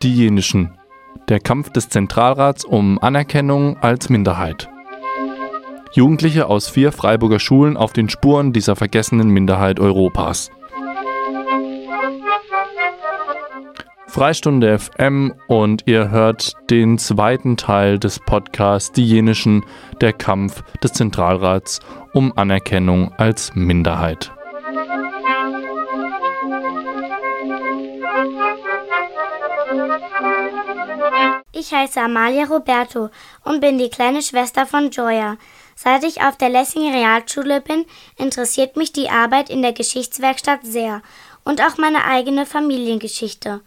Die Jenischen. Der Kampf des Zentralrats um Anerkennung als Minderheit. Jugendliche aus vier Freiburger Schulen auf den Spuren dieser vergessenen Minderheit Europas. Freistunde FM und ihr hört den zweiten Teil des Podcasts Die Jenischen, der Kampf des Zentralrats um Anerkennung als Minderheit. Ich heiße Amalia Roberto und bin die kleine Schwester von Joya. Seit ich auf der Lessing Realschule bin, interessiert mich die Arbeit in der Geschichtswerkstatt sehr und auch meine eigene Familiengeschichte.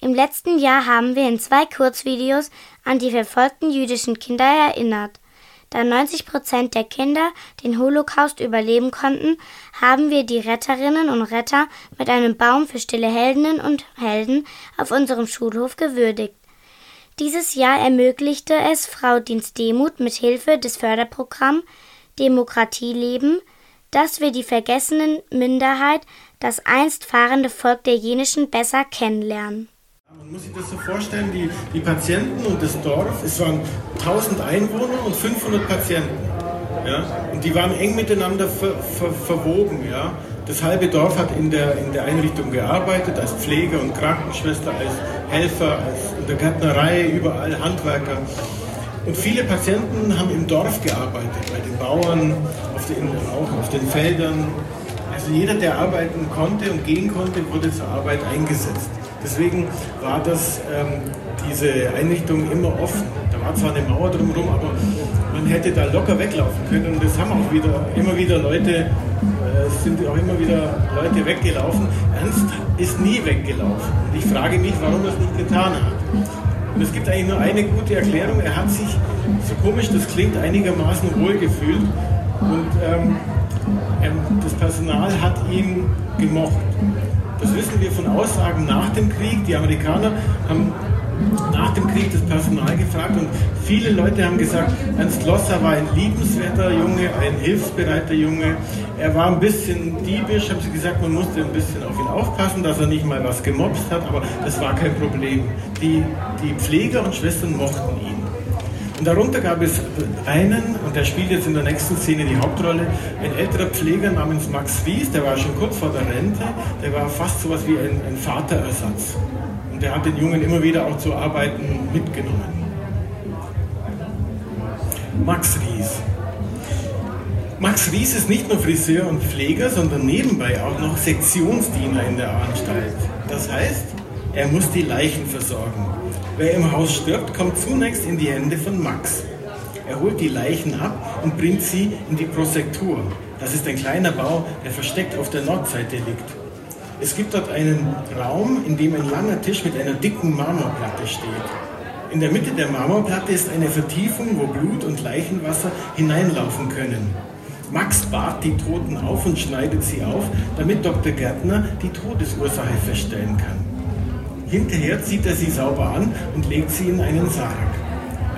Im letzten Jahr haben wir in zwei Kurzvideos an die verfolgten jüdischen Kinder erinnert. Da 90 Prozent der Kinder den Holocaust überleben konnten, haben wir die Retterinnen und Retter mit einem Baum für stille Heldinnen und Helden auf unserem Schulhof gewürdigt. Dieses Jahr ermöglichte es Frau Dienst Demuth mit Hilfe des Förderprogramms Demokratie leben, dass wir die vergessenen Minderheit, das einst fahrende Volk der Jenischen besser kennenlernen. Man muss sich das so vorstellen, die, die Patienten und das Dorf, es waren 1000 Einwohner und 500 Patienten. Ja? Und die waren eng miteinander ver, ver, verwoben. Ja? Das halbe Dorf hat in der, in der Einrichtung gearbeitet, als Pfleger und Krankenschwester, als Helfer, als in der Gärtnerei, überall Handwerker. Und viele Patienten haben im Dorf gearbeitet, bei den Bauern, auf den, auch auf den Feldern. Also jeder, der arbeiten konnte und gehen konnte, wurde zur Arbeit eingesetzt. Deswegen war das, ähm, diese Einrichtung immer offen. Da war zwar eine Mauer drumherum, aber man hätte da locker weglaufen können. Und das haben auch wieder, immer wieder Leute, äh, sind auch immer wieder Leute weggelaufen. Ernst ist nie weggelaufen. Und ich frage mich, warum er es nicht getan hat. Und es gibt eigentlich nur eine gute Erklärung. Er hat sich, so komisch das klingt, einigermaßen wohlgefühlt. Und ähm, das Personal hat ihn gemocht. Das wissen wir von Aussagen nach dem Krieg. Die Amerikaner haben nach dem Krieg das Personal gefragt und viele Leute haben gesagt, Ernst Losser war ein liebenswerter Junge, ein hilfsbereiter Junge. Er war ein bisschen diebisch, haben sie gesagt, man musste ein bisschen auf ihn aufpassen, dass er nicht mal was gemobst hat, aber das war kein Problem. Die, die Pfleger und Schwestern mochten ihn. Und darunter gab es einen, und der spielt jetzt in der nächsten Szene die Hauptrolle, ein älterer Pfleger namens Max Ries, der war schon kurz vor der Rente, der war fast so was wie ein, ein Vaterersatz. Der hat den Jungen immer wieder auch zu Arbeiten mitgenommen. Max Ries. Max Ries ist nicht nur Friseur und Pfleger, sondern nebenbei auch noch Sektionsdiener in der Anstalt. Das heißt, er muss die Leichen versorgen. Wer im Haus stirbt, kommt zunächst in die Hände von Max. Er holt die Leichen ab und bringt sie in die Prosektur. Das ist ein kleiner Bau, der versteckt auf der Nordseite liegt. Es gibt dort einen Raum, in dem ein langer Tisch mit einer dicken Marmorplatte steht. In der Mitte der Marmorplatte ist eine Vertiefung, wo Blut und Leichenwasser hineinlaufen können. Max bahrt die Toten auf und schneidet sie auf, damit Dr. Gärtner die Todesursache feststellen kann. Hinterher zieht er sie sauber an und legt sie in einen Sarg.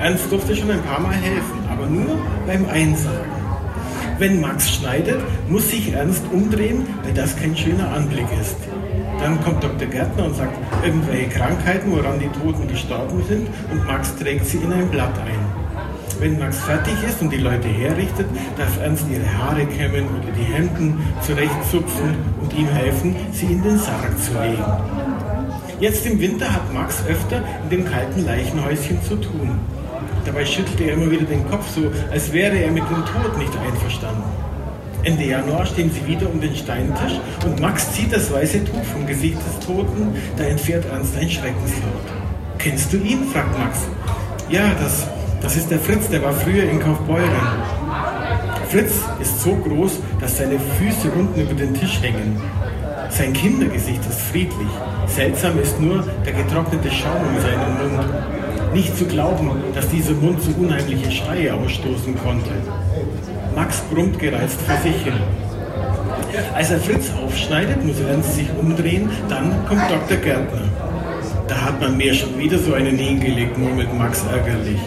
Ernst durfte schon ein paar Mal helfen, aber nur beim Einsagen. Wenn Max schneidet, muss sich Ernst umdrehen, weil das kein schöner Anblick ist. Dann kommt Dr. Gärtner und sagt irgendwelche Krankheiten, woran die Toten gestorben sind, und Max trägt sie in ein Blatt ein. Wenn Max fertig ist und die Leute herrichtet, darf Ernst ihre Haare kämmen oder die Hemden zurechtzupfen und ihm helfen, sie in den Sarg zu legen. Jetzt im Winter hat Max öfter in dem kalten Leichenhäuschen zu tun. Dabei schüttelt er immer wieder den Kopf, so als wäre er mit dem Tod nicht einverstanden. Ende Januar stehen sie wieder um den Steintisch und Max zieht das weiße Tuch vom Gesicht des Toten, da entfährt Ernst ein Schreckenslaut. Kennst du ihn? fragt Max. Ja, das, das ist der Fritz, der war früher in Kaufbeuren. Fritz ist so groß, dass seine Füße unten über den Tisch hängen. Sein Kindergesicht ist friedlich. Seltsam ist nur der getrocknete Schaum um seinen Mund. Nicht zu glauben, dass dieser Mund so unheimliche Schreie ausstoßen konnte. Max brummt gereizt vor sich hin. Als er Fritz aufschneidet, muss Ernst sich umdrehen, dann kommt Dr. Gärtner. Da hat man mir schon wieder so einen hingelegt, murmelt Max ärgerlich.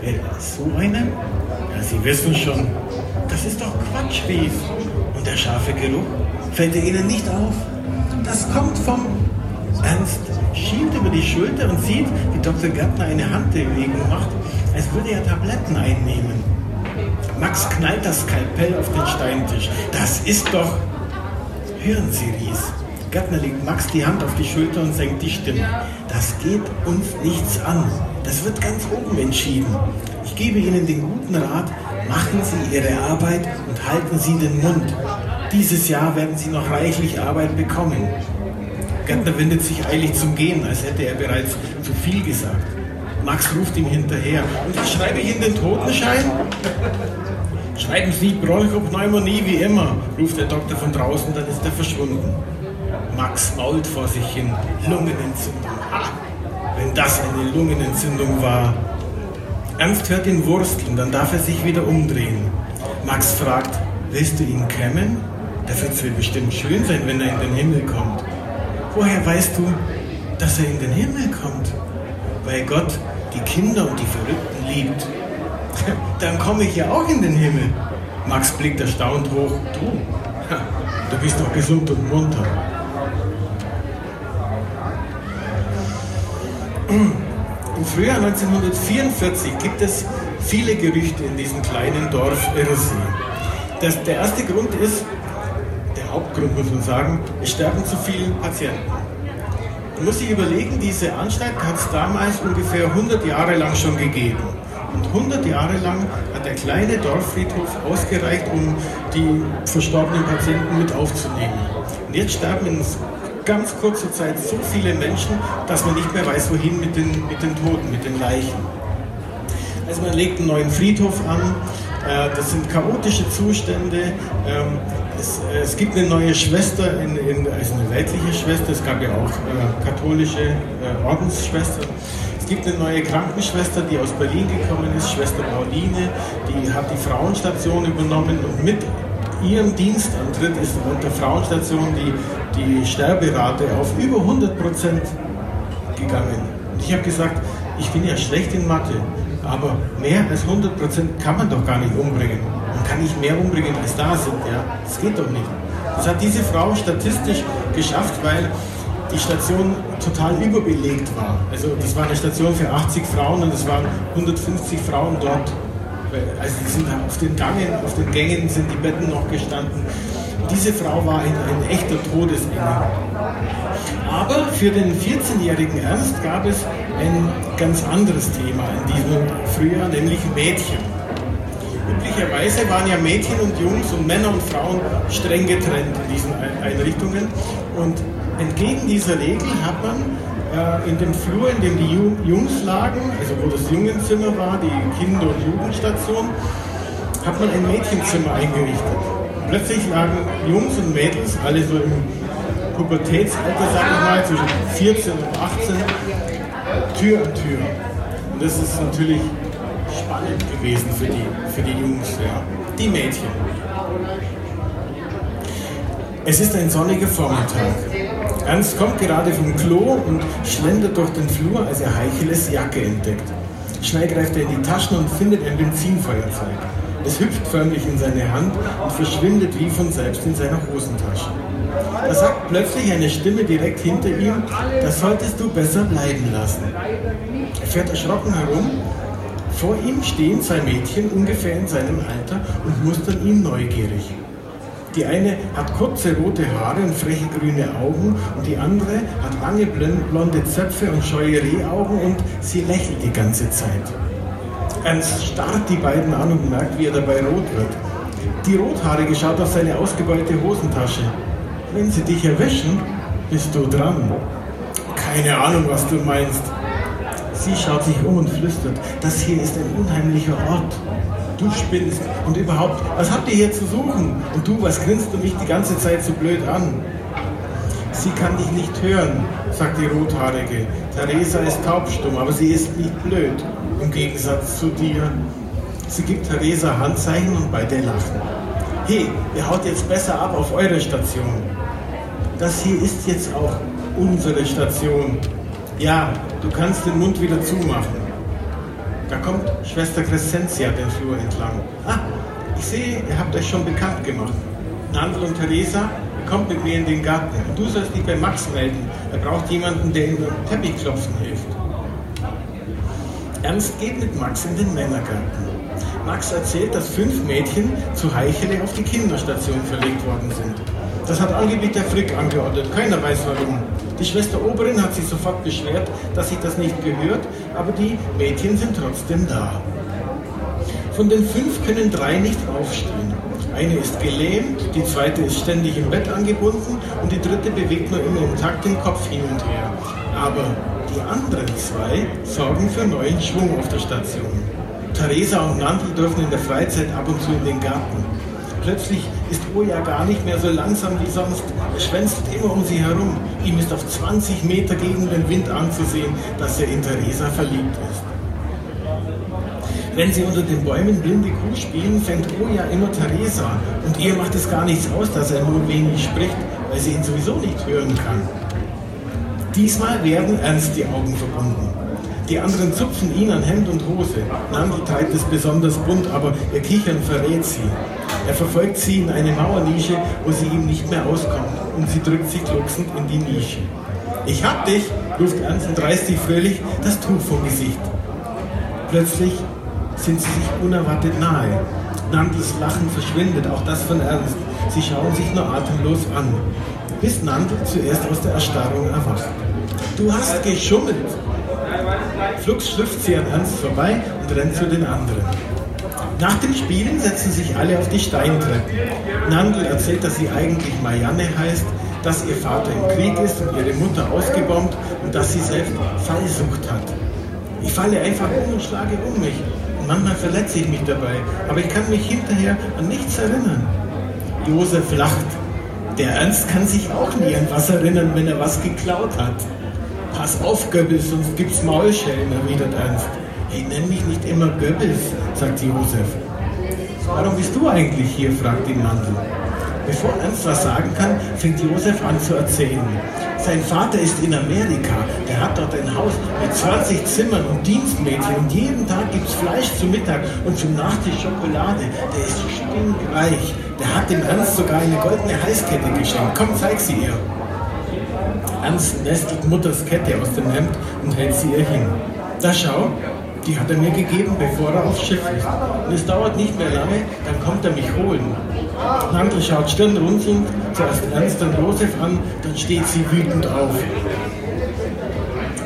Wer so einen? Ja, Sie wissen schon. Das ist doch Quatsch, Ries. Und der scharfe Geruch? Fällt er Ihnen nicht auf? Das kommt vom Ernst schielt über die Schulter und sieht, wie Dr. Gärtner eine Handbewegung macht, als würde er Tabletten einnehmen. Max knallt das Skalpell auf den Steintisch. Das ist doch... Hören Sie, Ries. Gärtner legt Max die Hand auf die Schulter und senkt die Stimme. Das geht uns nichts an. Das wird ganz oben entschieden. Ich gebe Ihnen den guten Rat, machen Sie Ihre Arbeit und halten Sie den Mund. Dieses Jahr werden Sie noch reichlich Arbeit bekommen. Gärtner wendet sich eilig zum Gehen, als hätte er bereits zu viel gesagt. Max ruft ihm hinterher. Und was schreibe ich in den Totenschein? Schreiben Sie Bronchopneumonie wie immer, ruft der Doktor von draußen, dann ist er verschwunden. Max mault vor sich hin. Lungenentzündung. Ha! Wenn das eine Lungenentzündung war. Ernst hört ihn wursteln, dann darf er sich wieder umdrehen. Max fragt, willst du ihn kämmen? Der wird bestimmt schön sein, wenn er in den Himmel kommt. Woher weißt du, dass er in den Himmel kommt? Weil Gott die Kinder und die Verrückten liebt. Dann komme ich ja auch in den Himmel. Max blickt erstaunt hoch. Du, du bist doch gesund und munter. Im Frühjahr 1944 gibt es viele Gerüchte in diesem kleinen Dorf Irrsee. Das, der erste Grund ist, der Hauptgrund muss man sagen, es sterben zu viele Patienten. Man muss sich überlegen, diese Anstalt hat es damals ungefähr 100 Jahre lang schon gegeben. Und 100 Jahre lang hat der kleine Dorffriedhof ausgereicht, um die verstorbenen Patienten mit aufzunehmen. Und jetzt sterben in ganz kurzer Zeit so viele Menschen, dass man nicht mehr weiß, wohin mit den, mit den Toten, mit den Leichen. Also man legt einen neuen Friedhof an, äh, das sind chaotische Zustände. Es, äh, es, gibt eine neue Schwester, in, in, also eine weltliche Schwester, es gab ja auch äh, katholische Ordensschwestern. Es gibt eine neue Krankenschwester, die aus Berlin gekommen ist, Schwester Pauline, die hat die Frauenstation übernommen und mit ihrem Dienstantritt ist auf der Frauenstation die, die Sterberate auf über 100 Prozent gegangen. Und ich habe gesagt, ich bin ja schlecht in Mathe, aber mehr als 100 Prozent kann man doch gar nicht umbringen. Man kann nicht mehr umbringen, als da sind. Ja? Das geht doch nicht. Das hat diese Frau statistisch geschafft, weil die Station total überbelegt war. Also das war eine Station für 80 Frauen und es waren 150 Frauen dort. Also sind auf den Gangen, auf den Gängen sind die Betten noch gestanden. Diese Frau war ein, ein echter Todesengel. Aber für den 14-jährigen Ernst gab es ein ganz anderes Thema in diesem Frühjahr, nämlich Mädchen. Üblicherweise waren ja Mädchen und Jungs und Männer und Frauen streng getrennt in diesen Einrichtungen. Und entgegen dieser Regel hat man äh, in dem Flur, in dem die Jungs lagen, also wo das Jungenzimmer war, die Kinder- und Jugendstation, hat man ein Mädchenzimmer eingerichtet. Plötzlich lagen Jungs und Mädels, alle so im Pubertätsalter, sag ich mal, zwischen 14 und 18, Tür an Tür. Und das ist natürlich spannend gewesen für die, für die Jungs, ja. die Mädchen. Es ist ein sonniger Vormittag. Ernst kommt gerade vom Klo und schlendert durch den Flur, als er Heicheles Jacke entdeckt. Schnell greift er in die Taschen und findet ein Benzinfeuerzeug. Es hüpft förmlich in seine Hand und verschwindet wie von selbst in seiner Hosentasche. Da sagt plötzlich eine Stimme direkt hinter ihm, das solltest du besser bleiben lassen. Er fährt erschrocken herum. Vor ihm stehen zwei Mädchen ungefähr in seinem Alter und mustern ihn neugierig. Die eine hat kurze rote Haare und freche grüne Augen und die andere hat lange blonde Zöpfe und scheue Rehaugen und sie lächelt die ganze Zeit. Ernst starrt die beiden an und merkt, wie er dabei rot wird. Die Rothaarige schaut auf seine ausgebeulte Hosentasche. Wenn sie dich erwischen, bist du dran. Keine Ahnung, was du meinst. Sie schaut sich um und flüstert, das hier ist ein unheimlicher Ort du spinnst und überhaupt, was habt ihr hier zu suchen? Und du, was grinst du mich die ganze Zeit so blöd an? Sie kann dich nicht hören, sagt die Rothaarige. Theresa ist taubstumm, aber sie ist nicht blöd, im Gegensatz zu dir. Sie gibt Theresa Handzeichen und beide lachen. Hey, ihr haut jetzt besser ab auf eure Station. Das hier ist jetzt auch unsere Station. Ja, du kannst den Mund wieder zumachen. Da kommt Schwester Crescentia den Flur entlang. Ah, ich sehe, ihr habt euch schon bekannt gemacht. Nandel und Theresa, kommt mit mir in den Garten. Und du sollst dich bei Max melden. Er braucht jemanden, der ihm beim Teppichklopfen hilft. Ernst geht mit Max in den Männergarten. Max erzählt, dass fünf Mädchen zu Heichele auf die Kinderstation verlegt worden sind. Das hat angeblich der Frick angeordnet. Keiner weiß warum. Die Schwester Oberin hat sich sofort beschwert, dass sich das nicht gehört, aber die Mädchen sind trotzdem da. Von den fünf können drei nicht aufstehen. Eine ist gelähmt, die zweite ist ständig im Bett angebunden und die dritte bewegt nur immer im Takt den Kopf hin und her. Aber die anderen zwei sorgen für neuen Schwung auf der Station. Theresa und Nandi dürfen in der Freizeit ab und zu in den Garten. Plötzlich ist Oja gar nicht mehr so langsam wie sonst. Er schwänzt immer um sie herum. Ihm ist auf 20 Meter gegen den Wind anzusehen, dass er in Theresa verliebt ist. Wenn sie unter den Bäumen blinde Kuh spielen, fängt Oja immer Theresa. Und ihr macht es gar nichts aus, dass er nur wenig spricht, weil sie ihn sowieso nicht hören kann. Diesmal werden ernst die Augen verbunden. Die anderen zupfen ihn an Hemd und Hose. Nandi treibt es besonders bunt, aber ihr Kichern verrät sie. Er verfolgt sie in eine Mauernische, wo sie ihm nicht mehr auskommt, und sie drückt sich glucksend in die Nische. Ich hab dich, ruft Ernst und reißt sich fröhlich das Tuch vom Gesicht. Plötzlich sind sie sich unerwartet nahe. Nandls Lachen verschwindet, auch das von Ernst. Sie schauen sich nur atemlos an, bis Nandl zuerst aus der Erstarrung erwacht. Du hast geschummelt! Flugs schlüpft sie an Ernst vorbei und rennt zu den anderen. Nach dem Spielen setzen sich alle auf die Steintreppen. Nandl erzählt, dass sie eigentlich Marianne heißt, dass ihr Vater im Krieg ist und ihre Mutter ausgebombt und dass sie selbst Fallsucht hat. Ich falle einfach um und schlage um mich. Und manchmal verletze ich mich dabei, aber ich kann mich hinterher an nichts erinnern. Josef lacht. Der Ernst kann sich auch nie an was erinnern, wenn er was geklaut hat. Pass auf, Goebbels, sonst gibt's Maulschellen, erwidert Ernst. Ich nenne mich nicht immer Goebbels, sagt Josef. Warum bist du eigentlich hier? fragt ihn Mandel. Bevor Ernst was sagen kann, fängt Josef an zu erzählen. Sein Vater ist in Amerika. Der hat dort ein Haus mit 20 Zimmern und Dienstmädchen. Und jeden Tag gibt es Fleisch zum Mittag und zum Nachtisch Schokolade. Der ist stinkreich. Der hat dem Ernst sogar eine goldene Halskette geschenkt. Komm, zeig sie ihr. Ernst nestelt Mutters Kette aus dem Hemd und hält sie ihr hin. Da schau, die hat er mir gegeben, bevor er aufs Schiff ist. Und es dauert nicht mehr lange, dann kommt er mich holen. Nandl schaut stirnrunzelnd zuerst Ernst und Josef an, dann steht sie wütend auf.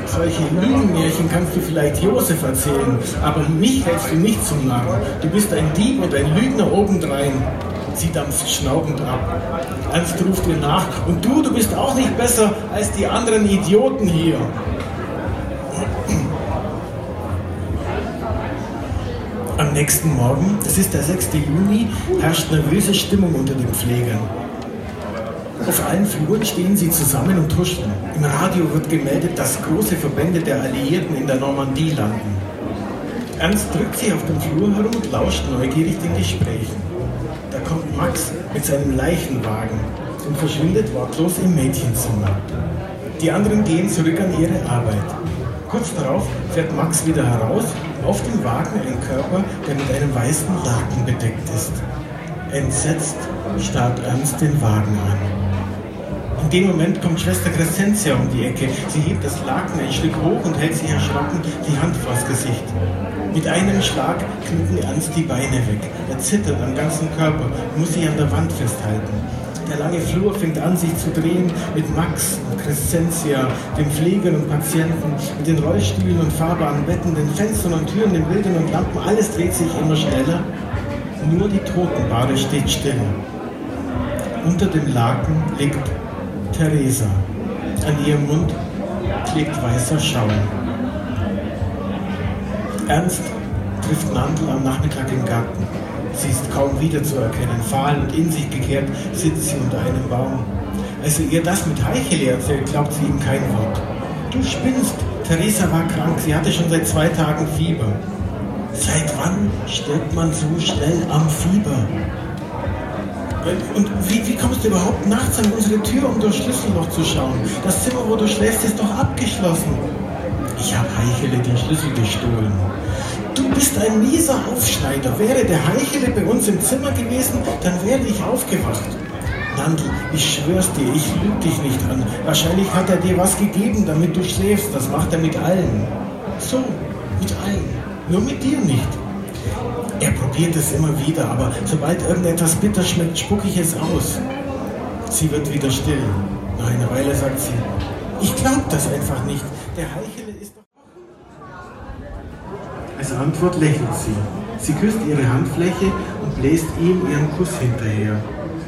Solche Lügenmärchen kannst du vielleicht Josef erzählen, aber mich hältst du nicht zum Narren. Du bist ein Dieb und ein Lügner obendrein. Sie dampft schnaubend ab. Ernst ruft ihr nach. Und du, du bist auch nicht besser als die anderen Idioten hier. Am nächsten Morgen, das ist der 6. Juni, herrscht nervöse Stimmung unter den Pflegern. Auf allen Fluren stehen sie zusammen und tuscheln. Im Radio wird gemeldet, dass große Verbände der Alliierten in der Normandie landen. Ernst drückt sich auf dem Flur herum und lauscht neugierig den Gesprächen. Da kommt Max mit seinem Leichenwagen und verschwindet wortlos im Mädchenzimmer. Die anderen gehen zurück an ihre Arbeit. Kurz darauf fährt Max wieder heraus, auf dem Wagen ein Körper, der mit einem weißen Laken bedeckt ist. Entsetzt starrt Ernst den Wagen an. In dem Moment kommt Schwester Crescentia um die Ecke. Sie hebt das Laken ein Stück hoch und hält sich erschrocken die Hand vors Gesicht. Mit einem Schlag knicken Ernst die Beine weg. Er zittert am ganzen Körper, muss sich an der Wand festhalten. Der lange Flur fängt an, sich zu drehen mit Max und Crescentia, den Pflegern und Patienten, mit den Rollstühlen und fahrbaren Betten, den Fenstern und Türen, den Bildern und Lampen. Alles dreht sich immer schneller. Nur die Totenbade steht still. Unter dem Laken liegt Theresa. An ihrem Mund klebt weißer Schaum. Ernst trifft Nandl am Nachmittag im Garten. Sie ist kaum wiederzuerkennen. Fahl und in sich gekehrt sitzt sie unter einem Baum. Als er ihr das mit Heichele erzählt, glaubt sie ihm kein Wort. Du spinnst. Theresa war krank. Sie hatte schon seit zwei Tagen Fieber. Seit wann stirbt man so schnell am Fieber? Und wie, wie kommst du überhaupt nachts an unsere Tür, um durch Schlüsselloch zu schauen? Das Zimmer, wo du schläfst, ist doch abgeschlossen. Ich habe Heichele den Schlüssel gestohlen. Du bist ein mieser Aufschneider. Wäre der Heichele bei uns im Zimmer gewesen, dann wäre ich aufgewacht. Nandl, ich schwör's dir, ich lüge dich nicht an. Wahrscheinlich hat er dir was gegeben, damit du schläfst. Das macht er mit allen. So, mit allen. Nur mit dir nicht. Er probiert es immer wieder, aber sobald irgendetwas bitter schmeckt, spucke ich es aus. Sie wird wieder still. Nach einer Weile sagt sie, ich glaub das einfach nicht. Der Heichele. Als Antwort lächelt sie. Sie küsst ihre Handfläche und bläst ihm ihren Kuss hinterher.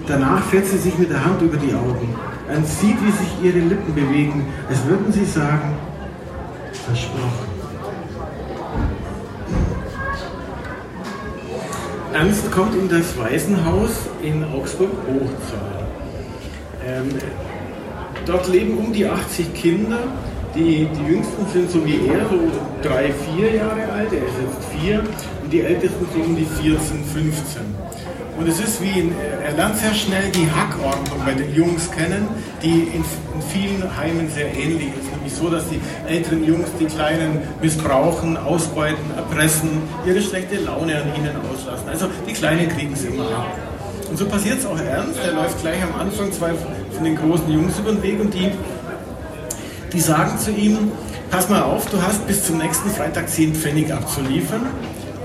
Danach fährt sie sich mit der Hand über die Augen. Man sieht, wie sich ihre Lippen bewegen, als würden sie sagen, versprochen. Ernst kommt in das Waisenhaus in Augsburg-Hochzahl. Ähm, dort leben um die 80 Kinder. Die, die jüngsten sind so wie er, so drei, vier Jahre alt. Er ist jetzt vier. Und die ältesten so um die 14, 15. Und es ist wie, in, er lernt sehr schnell die Hackordnung bei den Jungs kennen, die in, in, vielen Heimen sehr ähnlich ist. Nämlich so, dass die älteren Jungs die Kleinen missbrauchen, ausbeuten, erpressen, ihre schlechte Laune an ihnen auslassen. Also die Kleinen kriegen es immer ab. Und so passiert es auch ernst. Er läuft gleich am Anfang zwei von den großen Jungs über den Weg und die, die sagen zu ihm, pass mal auf, du hast bis zum nächsten Freitag 10 Pfennig abzuliefern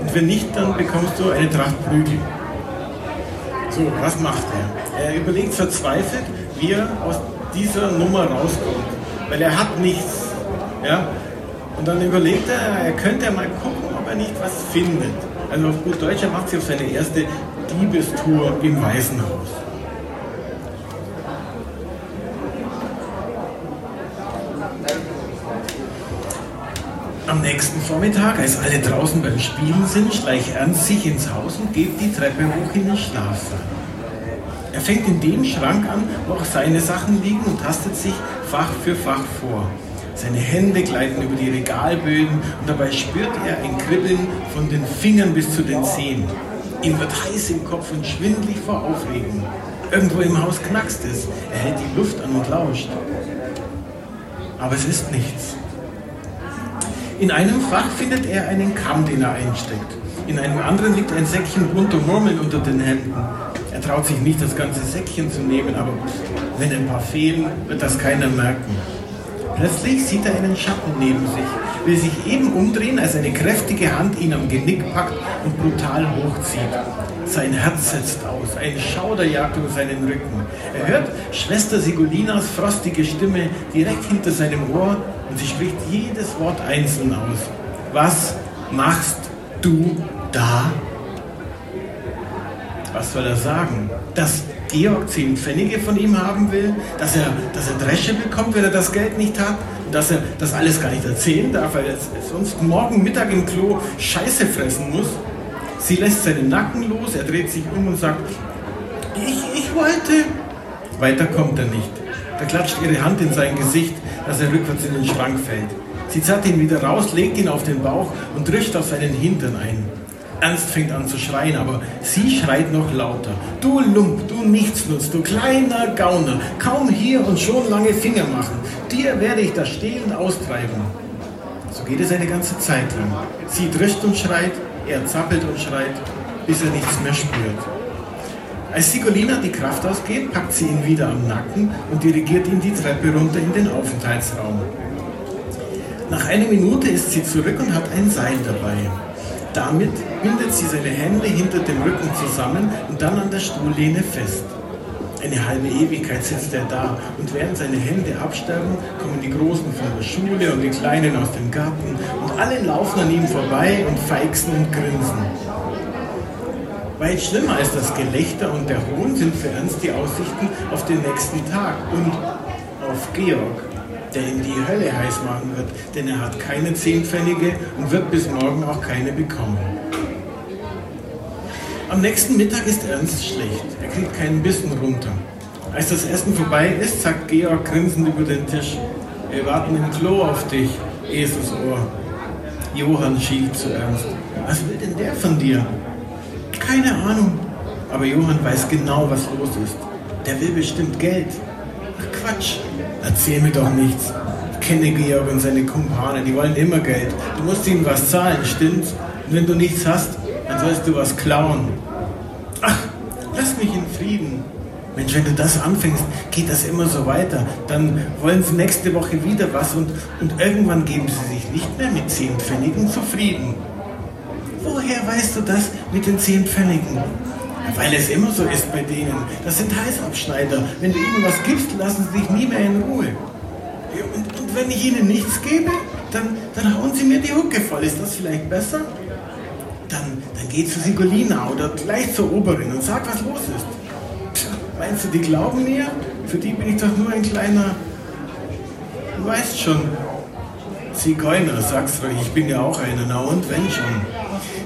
und wenn nicht, dann bekommst du eine Tracht Prügel. So, was macht er? Er überlegt verzweifelt, wie er aus dieser Nummer rauskommt. Weil er hat nichts. Ja? Und dann überlegt er, er könnte mal gucken, ob er nicht was findet. Also auf gut Deutsch, er macht sich auf seine erste Diebestour im Waisenhaus. Am nächsten Vormittag, als alle draußen beim Spielen sind, schleicht Ernst sich ins Haus und geht die Treppe hoch in den Schlafsaal. Er fängt in dem Schrank an, wo auch seine Sachen liegen und tastet sich Fach für Fach vor. Seine Hände gleiten über die Regalböden und dabei spürt er ein Kribbeln von den Fingern bis zu den Zehen. Ihm wird heiß im Kopf und schwindlig vor Aufregung. Irgendwo im Haus knackst es. Er hält die Luft an und lauscht. Aber es ist nichts. In einem Fach findet er einen Kamm, den er einsteckt. In einem anderen liegt ein Säckchen bunter Murmeln unter den Händen. Er traut sich nicht, das ganze Säckchen zu nehmen, aber wenn ein paar fehlen, wird das keiner merken. Plötzlich sieht er einen Schatten neben sich, will sich eben umdrehen, als eine kräftige Hand ihn am Genick packt und brutal hochzieht. Sein Herz setzt aus, ein Schauder jagt über seinen Rücken. Er hört Schwester Sigolinas frostige Stimme direkt hinter seinem Ohr und sie spricht jedes Wort einzeln aus. Was machst du da? Was soll er sagen? Dass Georg zehn Pfennige von ihm haben will, dass er, dass er Dresche bekommt, wenn er das Geld nicht hat, dass er das alles gar nicht erzählen darf, weil er sonst morgen Mittag im Klo Scheiße fressen muss. Sie lässt seinen Nacken los, er dreht sich um und sagt, ich, ich wollte. Weiter kommt er nicht. Da klatscht ihre Hand in sein Gesicht, dass er rückwärts in den Schrank fällt. Sie zerrt ihn wieder raus, legt ihn auf den Bauch und drischt auf seinen Hintern ein. Ernst fängt an zu schreien, aber sie schreit noch lauter. Du Lump, du Nichtsnutz, du kleiner Gauner, kaum hier und schon lange Finger machen. Dir werde ich das Stehlen austreiben. So geht es eine ganze Zeit lang. Sie drischt und schreit, er zappelt und schreit, bis er nichts mehr spürt. Als Sigolina die Kraft ausgeht, packt sie ihn wieder am Nacken und dirigiert ihn die Treppe runter in den Aufenthaltsraum. Nach einer Minute ist sie zurück und hat ein Seil dabei. Damit bindet sie seine Hände hinter dem Rücken zusammen und dann an der Stuhllehne fest. Eine halbe Ewigkeit sitzt er da und während seine Hände absterben, kommen die Großen von der Schule und die Kleinen aus dem Garten und alle laufen an ihm vorbei und feixen und grinsen. Weit schlimmer als das Gelächter und der Hohn sind für Ernst die Aussichten auf den nächsten Tag und auf Georg, der ihm die Hölle heiß machen wird, denn er hat keine Zehnpfennige und wird bis morgen auch keine bekommen. Am nächsten Mittag ist Ernst schlecht. Er kriegt keinen Bissen runter. Als das Essen vorbei ist, sagt Georg grinsend über den Tisch: Wir warten im Klo auf dich, Eselsohr. Johann schielt zu Ernst. Was will denn der von dir? Keine Ahnung. Aber Johann weiß genau, was los ist. Der will bestimmt Geld. Ach Quatsch, erzähl mir doch nichts. Ich kenne Georg und seine Kumpane, die wollen immer Geld. Du musst ihnen was zahlen, stimmt's? Und wenn du nichts hast, dann sollst du was klauen. Ach, lass mich in Frieden. Mensch, wenn du das anfängst, geht das immer so weiter. Dann wollen sie nächste Woche wieder was und, und irgendwann geben sie sich nicht mehr mit zehn Pfennigen zufrieden. Woher weißt du das mit den zehn Pfennigen? Weil es immer so ist bei denen. Das sind Heißabschneider. Wenn du ihnen was gibst, lassen sie dich nie mehr in Ruhe. Und, und wenn ich ihnen nichts gebe, dann, dann hauen sie mir die Hucke voll. Ist das vielleicht besser? Dann, dann geh zu Sigolina oder gleich zur Oberin und sag, was los ist. Pff, meinst du, die glauben mir? Für die bin ich doch nur ein kleiner. Du weißt schon. Zigeuner, sag's ruhig, ich bin ja auch einer, na und wenn schon.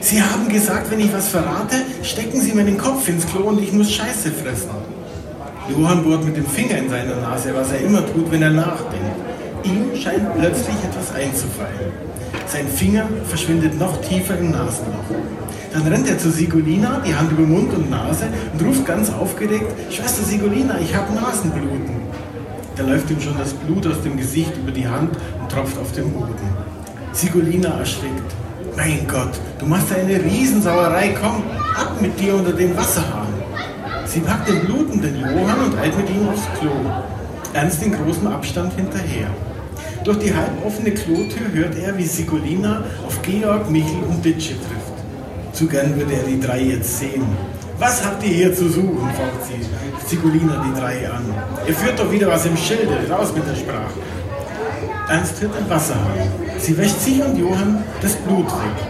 Sie haben gesagt, wenn ich was verrate, stecken Sie mir den Kopf ins Klo und ich muss Scheiße fressen. Johann bohrt mit dem Finger in seiner Nase, was er immer tut, wenn er nachdenkt. Ihm scheint plötzlich etwas einzufallen. Sein Finger verschwindet noch tiefer im Nasenloch. Dann rennt er zu Sigolina, die Hand über Mund und Nase, und ruft ganz aufgeregt: Schwester Sigolina, ich habe Nasenbluten. Da läuft ihm schon das Blut aus dem Gesicht über die Hand und tropft auf den Boden. Sigolina erstickt. Mein Gott, du machst eine Riesensauerei, komm, ab mit dir unter den Wasserhahn. Sie packt den blutenden Johann und eilt mit ihm aufs Klo. Ernst in großem Abstand hinterher. Durch die halboffene Klotür hört er, wie Sigolina auf Georg, Michel und Ditsche trifft. Zu gern würde er die drei jetzt sehen. Was habt ihr hier zu suchen? fragt sie Sigolina die drei an. Ihr führt doch wieder was im Schilde, raus mit der Sprache. Ernst hört ein Wasserhahn. Sie wäscht sich und Johann das Blut weg.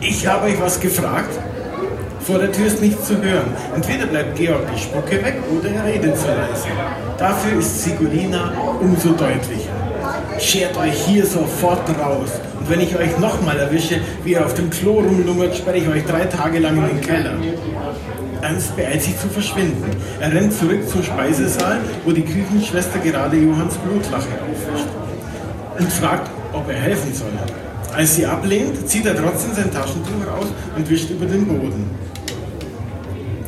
Ich habe euch was gefragt. Vor der Tür ist nichts zu hören. Entweder bleibt Georg die Spucke weg oder er redet zu leise. Dafür ist Sigolina umso deutlicher. Schert euch hier sofort raus. Und wenn ich euch nochmal erwische, wie ihr auf dem Klo rumlungert, sperre ich euch drei Tage lang in den Keller. Ernst beeilt sich zu verschwinden. Er rennt zurück zum Speisesaal, wo die Küchenschwester gerade Johanns Blutlache aufwischt. Und fragt, ob er helfen soll. Als sie ablehnt, zieht er trotzdem sein Taschentuch raus und wischt über den Boden.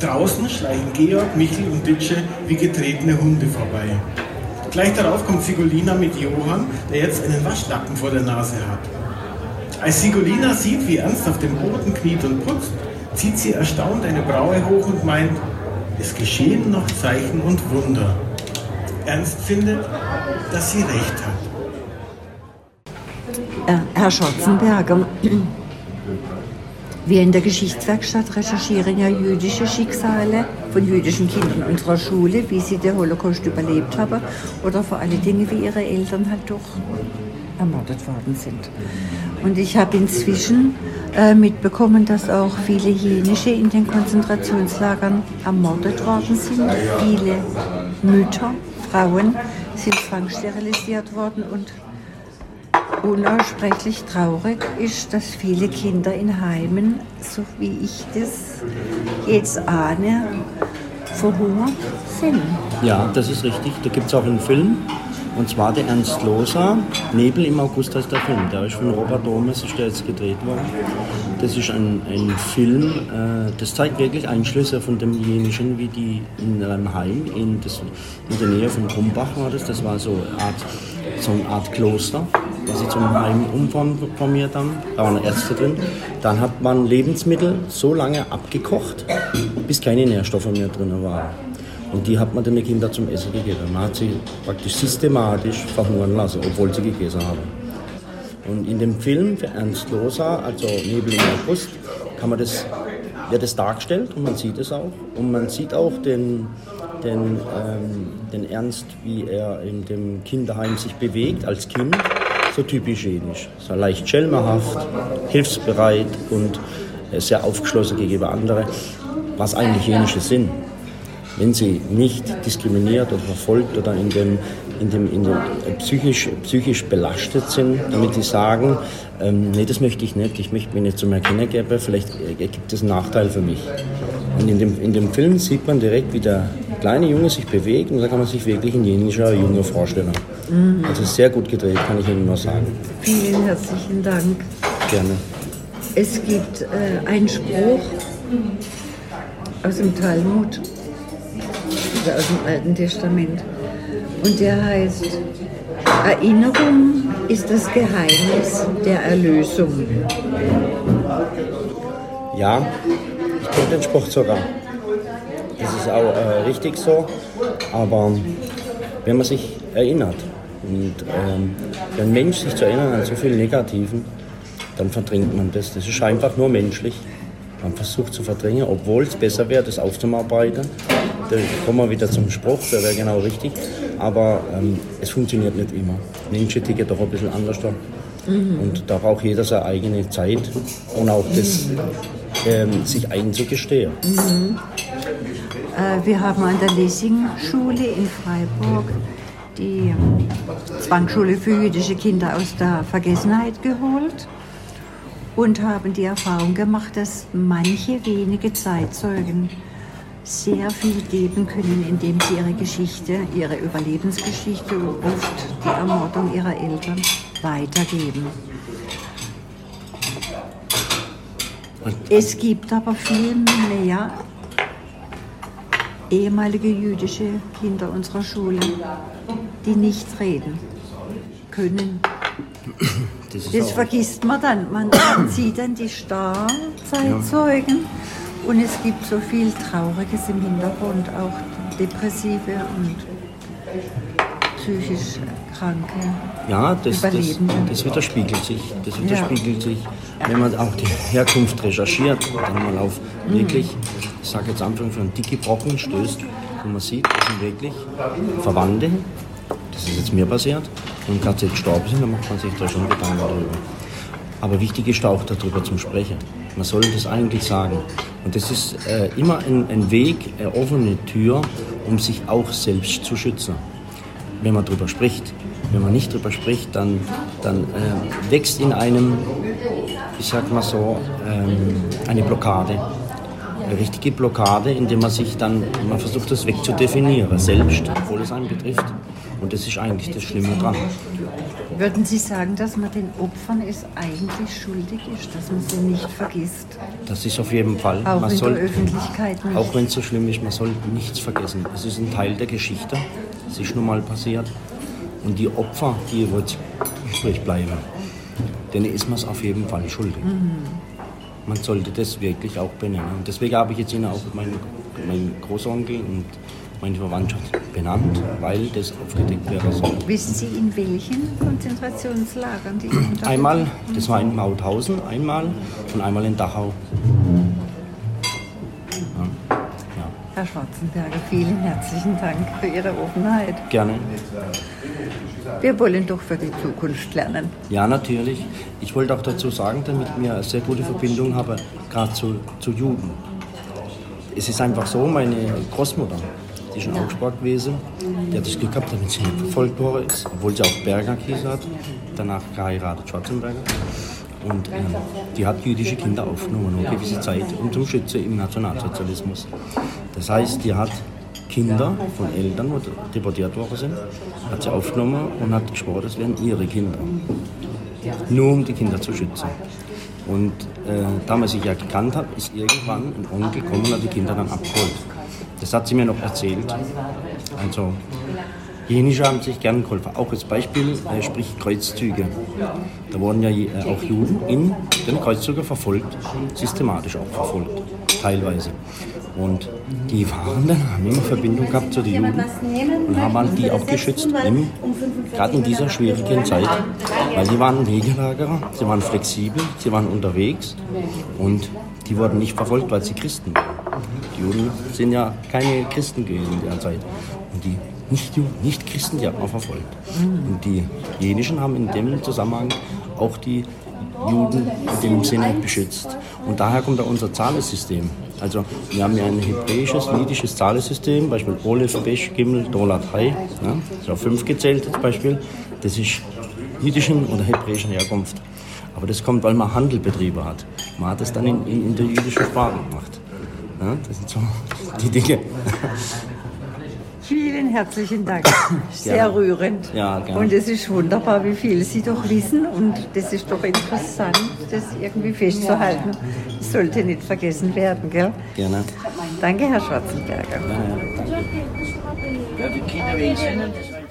Draußen schleichen Georg, Michel und Ditsche wie getretene Hunde vorbei. Gleich darauf kommt Sigolina mit Johann, der jetzt einen Waschlappen vor der Nase hat. Als Sigolina sieht, wie Ernst auf dem Boden kniet und putzt, zieht sie erstaunt eine Braue hoch und meint, es geschehen noch Zeichen und Wunder. Ernst findet, dass sie recht hat. Herr Schotzenberger, wir in der Geschichtswerkstatt recherchieren ja jüdische Schicksale von jüdischen Kindern unserer Schule, wie sie den Holocaust überlebt haben oder vor allen Dingen, wie ihre Eltern halt doch ermordet worden sind. Und ich habe inzwischen äh, mitbekommen, dass auch viele Jenische in den Konzentrationslagern ermordet worden sind. Viele Mütter, Frauen sind zwangssterilisiert worden und unaussprechlich traurig ist, dass viele Kinder in Heimen, so wie ich das jetzt ahne, verhungert sind. Ja, das ist richtig. Da gibt es auch einen Film, und zwar der Ernst Loser, Nebel im August heißt der Film. Der ist von Robert Domes, ist der jetzt gedreht worden. Das ist ein, ein Film, äh, das zeigt wirklich Einschlüsse von demjenigen, wie die in einem Heim, in, das, in der Nähe von Krumbach war das, das war so Art, so eine Art Kloster, was sie zum Heim umformiert haben. Da waren Ärzte drin. Dann hat man Lebensmittel so lange abgekocht, bis keine Nährstoffe mehr drin waren. Und die hat man den Kindern zum Essen gegeben. Man hat sie praktisch systematisch verhungern lassen, obwohl sie gegessen haben. Und in dem Film für Ernst Loser, also Nebel im August, kann man das, wird das dargestellt und man sieht es auch. Und man sieht auch den, den, ähm, den Ernst, wie er in dem Kinderheim sich bewegt als Kind, so typisch jenisch. So leicht schelmerhaft, hilfsbereit und sehr aufgeschlossen gegenüber anderen, was eigentlich jenische sind wenn sie nicht diskriminiert oder verfolgt oder in dem, in dem, in dem psychisch, psychisch belastet sind, damit sie sagen, ähm, nee, das möchte ich nicht, ich möchte mich nicht zum Erkennen geben, vielleicht gibt es einen Nachteil für mich. Und in dem, in dem Film sieht man direkt, wie der kleine Junge sich bewegt und da kann man sich wirklich ein jenischer Junge vorstellen. Mhm. Also sehr gut gedreht, kann ich Ihnen nur sagen. Vielen herzlichen Dank. Gerne. Es gibt äh, einen Spruch aus dem Talmud, also aus dem Alten Testament. Und der heißt, Erinnerung ist das Geheimnis der Erlösung. Ja, ich kenne den Spruch sogar. Das ist auch äh, richtig so. Aber wenn man sich erinnert, und ähm, wenn ein Mensch sich zu erinnern an so viel Negativen, dann verdrängt man das. Das ist einfach nur menschlich. Man versucht zu verdrängen, obwohl es besser wäre, das aufzuarbeiten. Da kommen wir wieder zum Spruch, der wäre genau richtig. Aber ähm, es funktioniert nicht immer. Menschen ticken doch ein bisschen anders da. Mhm. Und da braucht jeder seine eigene Zeit und auch das, ähm, sich einzugestehen. Mhm. Äh, wir haben an der Lessing-Schule in Freiburg die Zwangsschule für jüdische Kinder aus der Vergessenheit geholt und haben die Erfahrung gemacht, dass manche wenige Zeitzeugen sehr viel geben können, indem sie ihre Geschichte, ihre Überlebensgeschichte und oft die Ermordung ihrer Eltern weitergeben. Es gibt aber viel mehr ehemalige jüdische Kinder unserer Schule, die nicht reden können. Das, das vergisst man dann. Man sieht dann die starren Zeitzeugen ja. Und es gibt so viel Trauriges im Hintergrund, auch Depressive und psychisch Kranke. Ja, das, das, das widerspiegelt sich. Das widerspiegelt ja. sich, wenn man auch die Herkunft recherchiert und dann mal auf wirklich, ich sage jetzt Anfang von dicke Brocken stößt, und man sieht, das sind wirklich Verwandte, das ist jetzt mir passiert, und gerade jetzt gestorben sind, dann macht man sich da schon Gedanken darüber. Aber wichtig ist auch darüber zu sprechen. Man soll das eigentlich sagen. Und das ist äh, immer ein, ein Weg, eine offene Tür, um sich auch selbst zu schützen. Wenn man darüber spricht. Wenn man nicht darüber spricht, dann, dann äh, wächst in einem, ich sag mal so, ähm, eine Blockade eine richtige Blockade, indem man sich dann, man versucht das wegzudefinieren, selbst, obwohl es einen betrifft. Und das ist eigentlich das Schlimme dran. Würden Sie sagen, dass man den Opfern es eigentlich schuldig ist, dass man sie nicht vergisst? Das ist auf jeden Fall. Auch man in soll, der Öffentlichkeit nicht. Auch wenn es so schlimm ist, man soll nichts vergessen. Es ist ein Teil der Geschichte. Es ist nun mal passiert. Und die Opfer, die wird übrig bleiben, denen ist man es auf jeden Fall schuldig. Mhm man sollte das wirklich auch benennen. Und deswegen habe ich jetzt Ihnen auch meinen, meinen Großonkel und meine Verwandtschaft benannt, weil das aufgedeckt werden soll. Wissen Sie, in welchen Konzentrationslagern die Einmal, das war in Mauthausen, einmal und einmal in Dachau. Herr Schwarzenberger, vielen herzlichen Dank für Ihre Offenheit. Gerne. Wir wollen doch für die Zukunft lernen. Ja, natürlich. Ich wollte auch dazu sagen, damit wir eine sehr gute Verbindung haben, gerade zu, zu Juden. Es ist einfach so, meine Großmutter, die ist in Augsburg gewesen, die hat das Glück gehabt, damit sie nicht verfolgt worden ist, obwohl sie auch Berger Kies hat, danach geheiratet, Schwarzenberger. Und ähm, die hat jüdische Kinder aufgenommen, eine gewisse Zeit, um zu schützen im Nationalsozialismus. Das heißt, die hat Kinder von Eltern, die deportiert worden sind, hat sie aufgenommen und hat geschworen, das wären ihre Kinder. Nur um die Kinder zu schützen. Und äh, da man sich ja gekannt hat, ist irgendwann ein Onkel gekommen und hat die Kinder dann abgeholt. Das hat sie mir noch erzählt. Also Jenische haben sich gern geholfen. Auch als Beispiel, äh, sprich Kreuzzüge. Da wurden ja äh, auch Juden in den Kreuzzügen verfolgt, systematisch auch verfolgt, teilweise. Und die waren dann, haben immer Verbindung gehabt zu den Juden und haben die auch geschützt, im, gerade in dieser schwierigen Zeit. Weil sie waren Wegelagerer, sie waren flexibel, sie waren unterwegs und die wurden nicht verfolgt, weil sie Christen waren. Die Juden sind ja keine Christen gewesen in der Zeit. Und die nicht, nicht Christen, die hat man verfolgt. Und die Jenischen haben in dem Zusammenhang auch die Juden in dem Sinne beschützt. Und daher kommt auch unser Zahlensystem. Also wir haben ja ein hebräisches, jüdisches Zahlensystem, Beispiel Olef, Besh, Gimel, Dolat, Hai. Ist auf fünf gezählt als Beispiel. Das ist jüdischen oder hebräischen Herkunft. Aber das kommt, weil man Handelbetriebe hat. Man hat es dann in, in, in der jüdischen Sprache gemacht. Ja, das sind so die Dinge. Vielen herzlichen Dank. Sehr gerne. rührend. Ja, gerne. Und es ist wunderbar, wie viel Sie doch wissen. Und das ist doch interessant, das irgendwie festzuhalten. Das sollte nicht vergessen werden, gell? Gerne. Danke, Herr Schwarzenberger.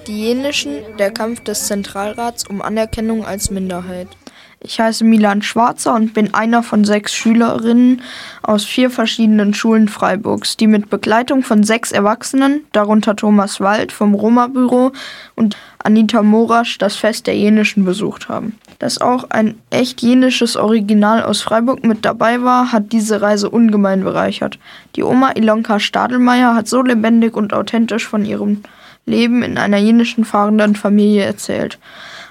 Die Jenischen, der Kampf des Zentralrats um Anerkennung als Minderheit. Ich heiße Milan Schwarzer und bin einer von sechs Schülerinnen aus vier verschiedenen Schulen Freiburgs, die mit Begleitung von sechs Erwachsenen, darunter Thomas Wald vom Roma-Büro und Anita Morasch, das Fest der Jenischen besucht haben. Dass auch ein echt jenisches Original aus Freiburg mit dabei war, hat diese Reise ungemein bereichert. Die Oma Ilonka Stadelmeier hat so lebendig und authentisch von ihrem Leben in einer jenischen fahrenden Familie erzählt.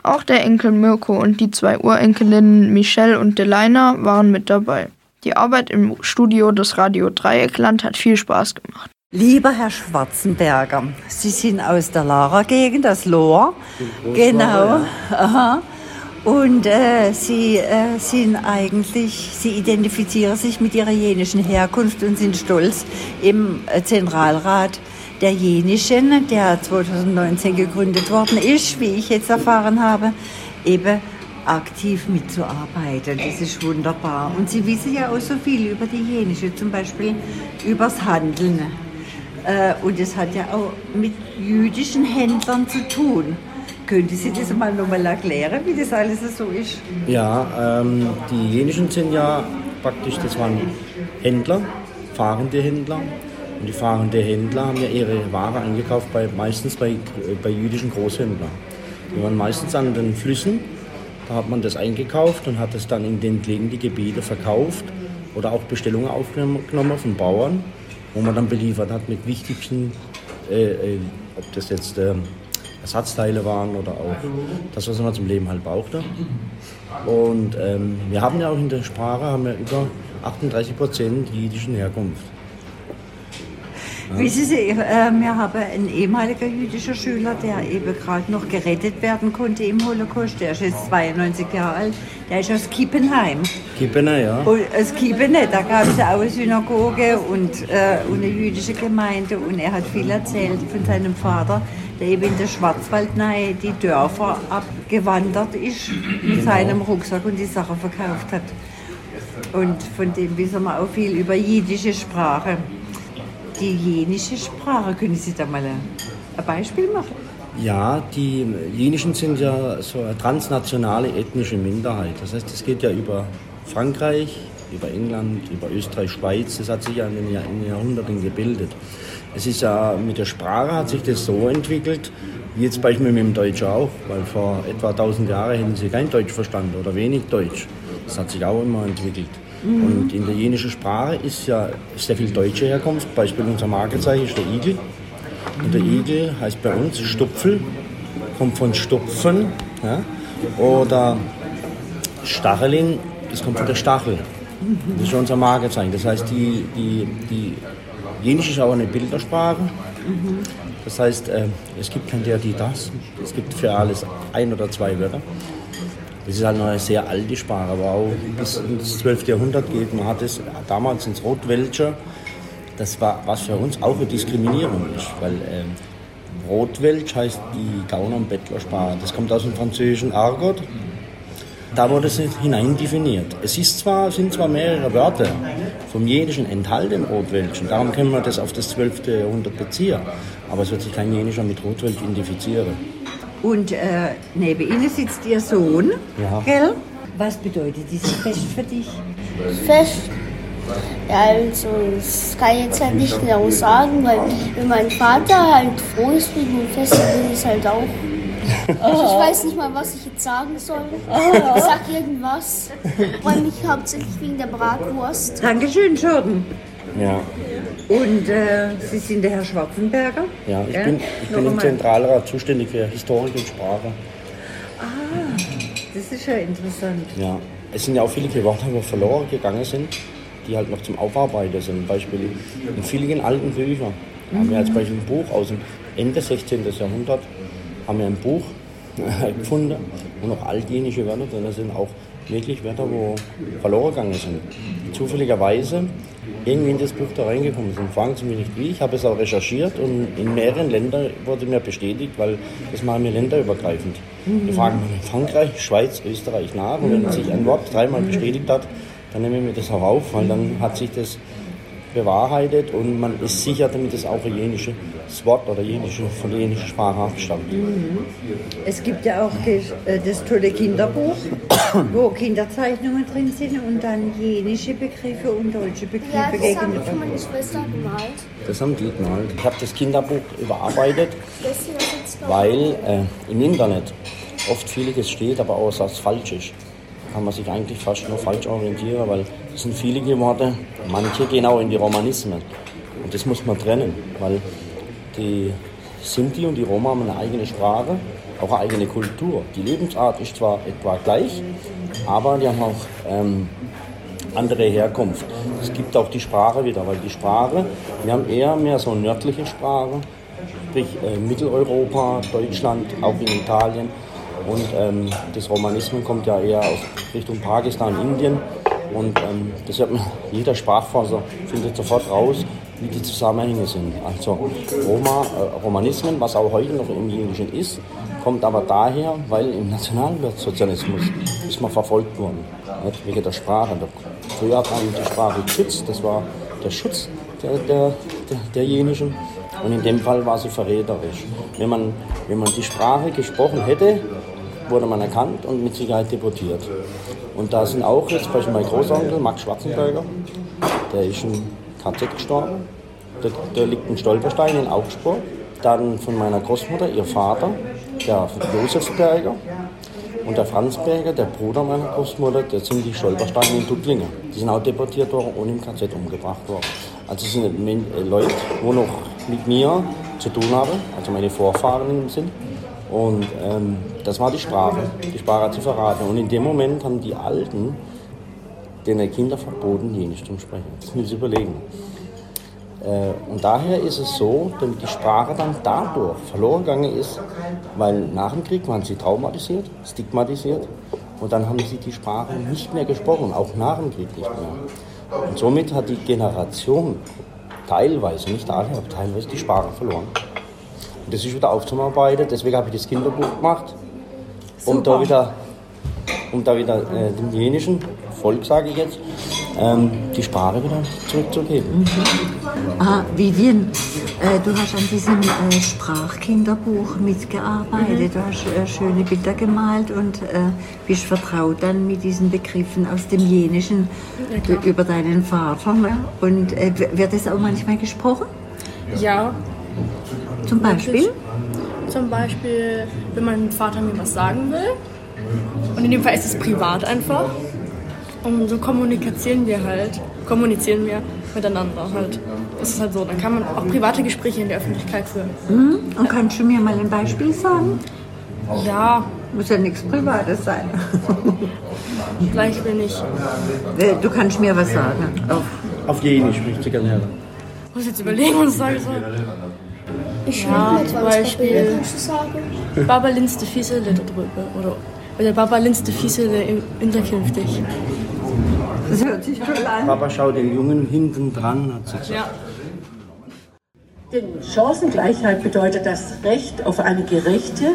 Auch der Enkel Mirko und die zwei Urenkelinnen Michelle und Delaina waren mit dabei. Die Arbeit im Studio des Radio Dreieckland hat viel Spaß gemacht. Lieber Herr Schwarzenberger, Sie sind aus der Lara-Gegend, aus Lohr. Genau. Aha. Und äh, Sie äh, sind eigentlich, Sie identifizieren sich mit Ihrer jenischen Herkunft und sind stolz im äh, Zentralrat der Jenischen, der 2019 gegründet worden ist, wie ich jetzt erfahren habe, eben aktiv mitzuarbeiten. Das ist wunderbar. Und Sie wissen ja auch so viel über die Jenische, zum Beispiel übers Handeln. Äh, und es hat ja auch mit jüdischen Händlern zu tun. Könnte Sie das mal nochmal erklären, wie das alles so ist? Ja, ähm, die Jenischen sind ja praktisch, das waren Händler, fahrende Händler, und die fahrenden Händler haben ja ihre Ware eingekauft, bei, meistens bei, bei jüdischen Großhändlern. Die waren meistens an den Flüssen, da hat man das eingekauft und hat es dann in den entlegenen Gebiete verkauft oder auch Bestellungen aufgenommen von Bauern, wo man dann beliefert hat mit wichtigsten, äh, äh, ob das jetzt äh, Ersatzteile waren oder auch das, was man zum Leben halt brauchte. Und ähm, wir haben ja auch in der Sprache haben wir über 38 Prozent jüdischen Herkunft. Wissen Sie, äh, wir haben einen ehemaligen jüdischen Schüler, der eben gerade noch gerettet werden konnte im Holocaust. Der ist jetzt 92 Jahre alt. Der ist aus Kiepenheim. Kiepenheim, ja. Und aus Kiepenheim, da gab es auch eine Synagoge und, äh, und eine jüdische Gemeinde. Und er hat viel erzählt von seinem Vater, der eben in der Schwarzwaldnähe die Dörfer abgewandert ist mit genau. seinem Rucksack und die Sachen verkauft hat. Und von dem wissen wir auch viel über jüdische Sprache die jenische Sprache. Können Sie da mal ein Beispiel machen? Ja, die Jenischen sind ja so eine transnationale ethnische Minderheit. Das heißt, es geht ja über Frankreich, über England, über Österreich, Schweiz. Das hat sich ja in den, Jahrhunderten gebildet. Es ist ja mit der Sprache hat sich das so entwickelt, wie jetzt beispielsweise mit dem Deutsch auch, weil vor etwa 1000 Jahren hätten sie kein Deutsch verstanden oder wenig Deutsch. Das hat sich auch immer entwickelt. Mhm. Und in der jenischen Sprache ist ja sehr viel deutsche Herkunft. Beispiel unser Markezeichen ist der Igel. Und der Igel heißt bei uns Stupfel, kommt von Stupfen. Ja? Oder Stacheling, das kommt von der Stachel. Das ist unser Markezeichen. Das heißt, die, die, die Jenisch ist auch eine Bildersprache. Das heißt, äh, es gibt kein der, die, das. Es gibt für alles ein oder zwei Wörter. Das ist halt eine sehr alte Sprache, aber auch bis ins 12. Jahrhundert geht. Man hat es damals ins Rotwelscher, das war was für uns auch eine Diskriminierung ist, weil äh, Rotwelsch heißt die Gauner- und Bettlersprache. Das kommt aus dem französischen Argot. Da wurde es hinein definiert. Es ist zwar, sind zwar mehrere Wörter vom Jenischen enthalten im Rotwelschen, darum können wir das auf das 12. Jahrhundert beziehen, aber es wird sich kein Jenischer mit Rotwelsch identifizieren. Und äh, neben Ihnen sitzt Ihr Sohn, ja. gell? Was bedeutet dieses Fest für dich? Fest? Ja, also, das kann ich jetzt halt nicht genau sagen, weil wenn mein Vater halt froh ist wegen dem Fest, dann bin ich halt auch. Oh. Ich weiß nicht mal, was ich jetzt sagen soll. Ich sag irgendwas. Ich freue mich hauptsächlich wegen der Bratwurst. Dankeschön, Jordan. Ja. Und äh, Sie sind der Herr Schwarzenberger? Ja, ich ja? bin, ich bin im Zentralrat zuständig für Historik und Sprache. Ah, das ist ja interessant. Ja, es sind ja auch viele die verloren gegangen sind, die halt noch zum Aufarbeiten sind. Beispiel in vielen alten Büchern. Mhm. Haben wir als Beispiel ein Buch aus dem Ende 16. Jahrhundert, haben wir ein Buch gefunden, wo noch altjenische Wörter drin sind, auch wirklich Wörter, wo verloren gegangen sind. Zufälligerweise irgendwie in das Buch da reingekommen sind. Fragen Sie mich nicht wie, ich habe es auch recherchiert und in mehreren Ländern wurde mir bestätigt, weil das machen wir länderübergreifend. Wir fragen in Frankreich, Schweiz, Österreich nach und wenn sich ein Wort dreimal bestätigt hat, dann nehmen wir das auch auf, weil dann hat sich das bewahrheitet und man ist sicher, damit es auch ein jenisches Wort oder jenische, von der jenischen Sprache abstammt. Mhm. Es gibt ja auch äh, das tolle Kinderbuch, wo Kinderzeichnungen drin sind und dann jenische Begriffe und deutsche Begriffe ja, das gegenüber. Das meine Schwester gemalt. Das haben die gemalt. Ich habe das Kinderbuch überarbeitet, weil äh, im Internet oft vieles steht, aber auch was falsch ist kann man sich eigentlich fast nur falsch orientieren, weil sind viele Worte, manche gehen auch in die Romanismen. Und das muss man trennen, weil die Sinti und die Roma haben eine eigene Sprache, auch eine eigene Kultur. Die Lebensart ist zwar etwa gleich, aber die haben auch ähm, andere Herkunft. Es gibt auch die Sprache wieder, weil die Sprache, wir haben eher mehr so nördliche Sprache, sprich äh, Mitteleuropa, Deutschland, auch in Italien und ähm, das Romanismus kommt ja eher aus Richtung Pakistan, Indien. Und ähm, deshalb jeder Sprachforscher findet sofort raus, wie die Zusammenhänge sind. Also Roma, äh, Romanismen, was auch heute noch im Jüdischen ist, kommt aber daher, weil im Nationalsozialismus ist man verfolgt worden. Nicht? Wegen der Sprache. Früher hat man die Sprache geschützt, das war der Schutz der, der, der, derjenigen. Und in dem Fall war sie verräterisch. Wenn man, wenn man die Sprache gesprochen hätte, wurde man erkannt und mit Sicherheit deportiert. Und da sind auch jetzt zum Beispiel mein Großonkel Max Schwarzenberger, der ist im KZ gestorben. Der, der liegt in Stolperstein in Augsburg. Dann von meiner Großmutter, ihr Vater, der Josef Berger. Und der Franz Berger, der Bruder meiner Großmutter, der sind die Stolpersteine in Duttlingen. Die sind auch deportiert worden und im KZ umgebracht worden. Also es sind äh, Leute, die noch mit mir zu tun haben, also meine Vorfahren sind. Und ähm, das war die Sprache. Die Sprache sie verraten. Und in dem Moment haben die Alten den Kinder verboten, Jenisch zu sprechen. Das müssen Sie überlegen. Äh, und daher ist es so, dass die Sprache dann dadurch verloren gegangen ist, weil nach dem Krieg waren sie traumatisiert, stigmatisiert und dann haben sie die Sprache nicht mehr gesprochen, auch nach dem Krieg nicht mehr. Und somit hat die Generation teilweise, nicht alle, aber teilweise die Sprache verloren. Und das ist wieder aufzuarbeiten. Deswegen habe ich das Kinderbuch gemacht, um da wieder, um da wieder äh, dem jenischen Volk, sage ich jetzt, ähm, die Sprache wieder zurückzugeben. Mhm. Ah, Vivian, äh, du hast an diesem äh, Sprachkinderbuch mitgearbeitet. Mhm. Du hast äh, schöne Bilder gemalt und äh, bist vertraut dann mit diesen Begriffen aus dem Jenischen ja, über deinen Vater. Ne? Und äh, wird das auch manchmal gesprochen? Ja, zum Beispiel? Zum Beispiel, wenn mein Vater mir was sagen will. Und in dem Fall ist es privat einfach. Und so kommunizieren wir halt, kommunizieren wir miteinander halt. Das ist halt so. Dann kann man auch private Gespräche in der Öffentlichkeit führen. Mhm. Und kannst du mir mal ein Beispiel sagen? Ja. Muss ja nichts Privates sein. Beispiel nicht. Äh, du kannst mir was sagen. Auf, Auf jeden spricht sie gerne. Ich muss jetzt überlegen, was ich sagen soll. Ich ja, zum Beispiel Baba linste Fiesele da drüber. Oder, oder Baba linste Fiesele interkünftig. Das hört sich toll an. Baba schaut den Jungen hinten dran. Hat sich ja. Denn Chancengleichheit bedeutet das Recht auf eine gerechte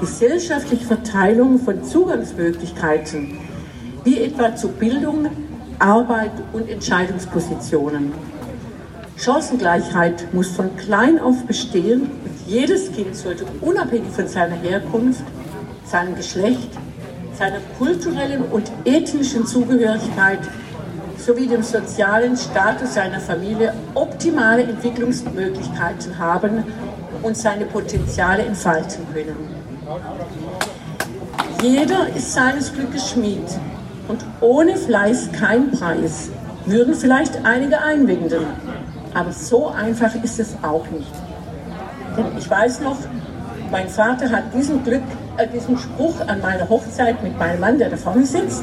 gesellschaftliche Verteilung von Zugangsmöglichkeiten, wie etwa zu Bildung, Arbeit und Entscheidungspositionen. Chancengleichheit muss von klein auf bestehen und jedes Kind sollte unabhängig von seiner Herkunft, seinem Geschlecht, seiner kulturellen und ethnischen Zugehörigkeit sowie dem sozialen Status seiner Familie optimale Entwicklungsmöglichkeiten haben und seine Potenziale entfalten können. Jeder ist seines Glückes Schmied und ohne Fleiß kein Preis, würden vielleicht einige einwenden. Aber so einfach ist es auch nicht. Denn ich weiß noch, mein Vater hat diesen, Glück, äh, diesen Spruch an meiner Hochzeit mit meinem Mann, der da vorne sitzt,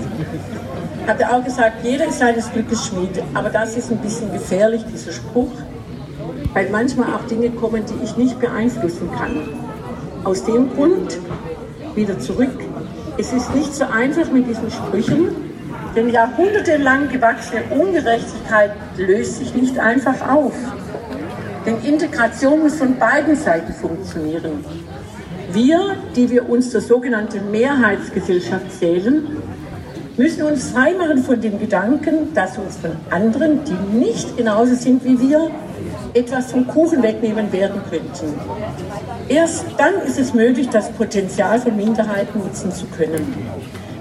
hat er auch gesagt, jeder ist seines Glückes Schmied. Aber das ist ein bisschen gefährlich, dieser Spruch, weil manchmal auch Dinge kommen, die ich nicht beeinflussen kann. Aus dem Grund, wieder zurück, es ist nicht so einfach mit diesen Sprüchen, denn jahrhundertelang gewachsene Ungerechtigkeit löst sich nicht einfach auf. Denn Integration muss von beiden Seiten funktionieren. Wir, die wir uns zur sogenannten Mehrheitsgesellschaft zählen, müssen uns freimachen von dem Gedanken, dass uns von anderen, die nicht genauso sind wie wir, etwas vom Kuchen wegnehmen werden könnten. Erst dann ist es möglich, das Potenzial von Minderheiten nutzen zu können.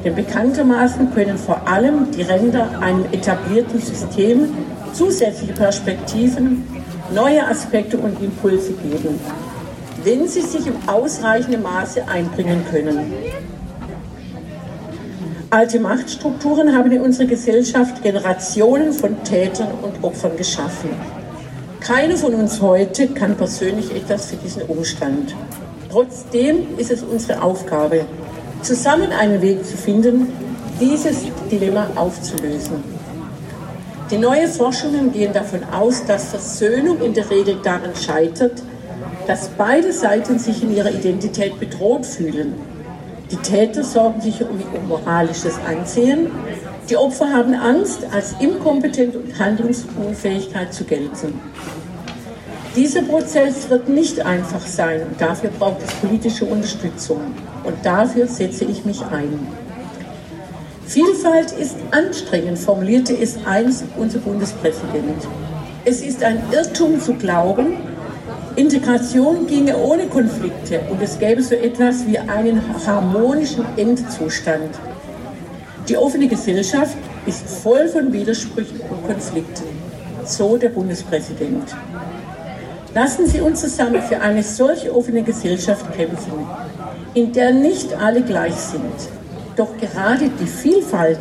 Denn bekanntermaßen können vor allem die Ränder einem etablierten System zusätzliche Perspektiven, neue Aspekte und Impulse geben, wenn sie sich im ausreichenden Maße einbringen können. Alte Machtstrukturen haben in unserer Gesellschaft Generationen von Tätern und Opfern geschaffen. Keiner von uns heute kann persönlich etwas für diesen Umstand. Trotzdem ist es unsere Aufgabe, zusammen einen Weg zu finden, dieses Dilemma aufzulösen. Die neuen Forschungen gehen davon aus, dass Versöhnung in der Regel daran scheitert, dass beide Seiten sich in ihrer Identität bedroht fühlen. Die Täter sorgen sich um ihr moralisches Ansehen, die Opfer haben Angst, als inkompetent und Handlungsunfähigkeit zu gelten. Dieser Prozess wird nicht einfach sein dafür braucht es politische Unterstützung. Und dafür setze ich mich ein. Vielfalt ist anstrengend, formulierte es einst unser Bundespräsident. Es ist ein Irrtum zu glauben, Integration ginge ohne Konflikte und es gäbe so etwas wie einen harmonischen Endzustand. Die offene Gesellschaft ist voll von Widersprüchen und Konflikten, so der Bundespräsident. Lassen Sie uns zusammen für eine solche offene Gesellschaft kämpfen, in der nicht alle gleich sind. Doch gerade die Vielfalt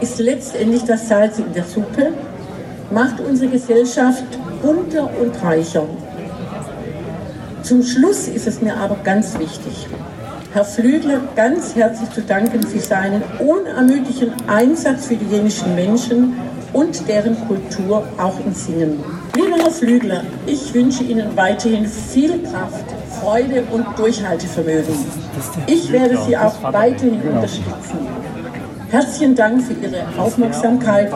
ist letztendlich das Salz in der Suppe, macht unsere Gesellschaft bunter und reicher. Zum Schluss ist es mir aber ganz wichtig, Herr Flügler ganz herzlich zu danken für seinen unermüdlichen Einsatz für die jenischen Menschen und deren Kultur auch im Singen. Lieber Herr Flügler, ich wünsche Ihnen weiterhin viel Kraft, Freude und Durchhaltevermögen. Ich werde Sie auch weiterhin unterstützen. Herzlichen Dank für Ihre Aufmerksamkeit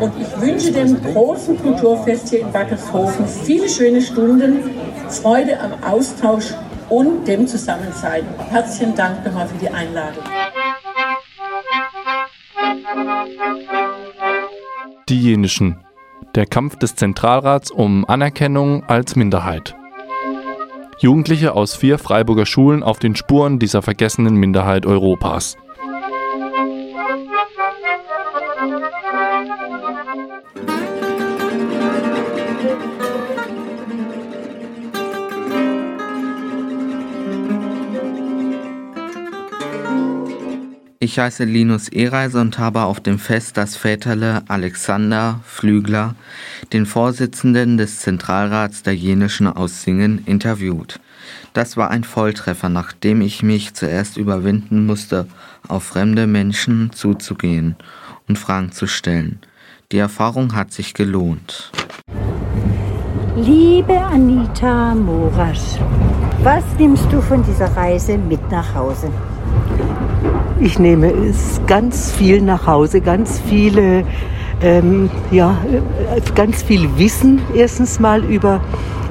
und ich wünsche dem großen Kulturfest hier in Wackershofen viele schöne Stunden, Freude am Austausch und dem Zusammensein. Herzlichen Dank nochmal für die Einladung. Die Jenischen. Der Kampf des Zentralrats um Anerkennung als Minderheit. Jugendliche aus vier Freiburger Schulen auf den Spuren dieser vergessenen Minderheit Europas. Ich heiße Linus Ereise und habe auf dem Fest das Väterle Alexander Flügler, den Vorsitzenden des Zentralrats der Jenischen aus Singen, interviewt. Das war ein Volltreffer, nachdem ich mich zuerst überwinden musste, auf fremde Menschen zuzugehen und Fragen zu stellen. Die Erfahrung hat sich gelohnt. Liebe Anita Morasch, was nimmst du von dieser Reise mit nach Hause? Ich nehme es ganz viel nach Hause, ganz viele, ähm, ja, ganz viel Wissen erstens mal über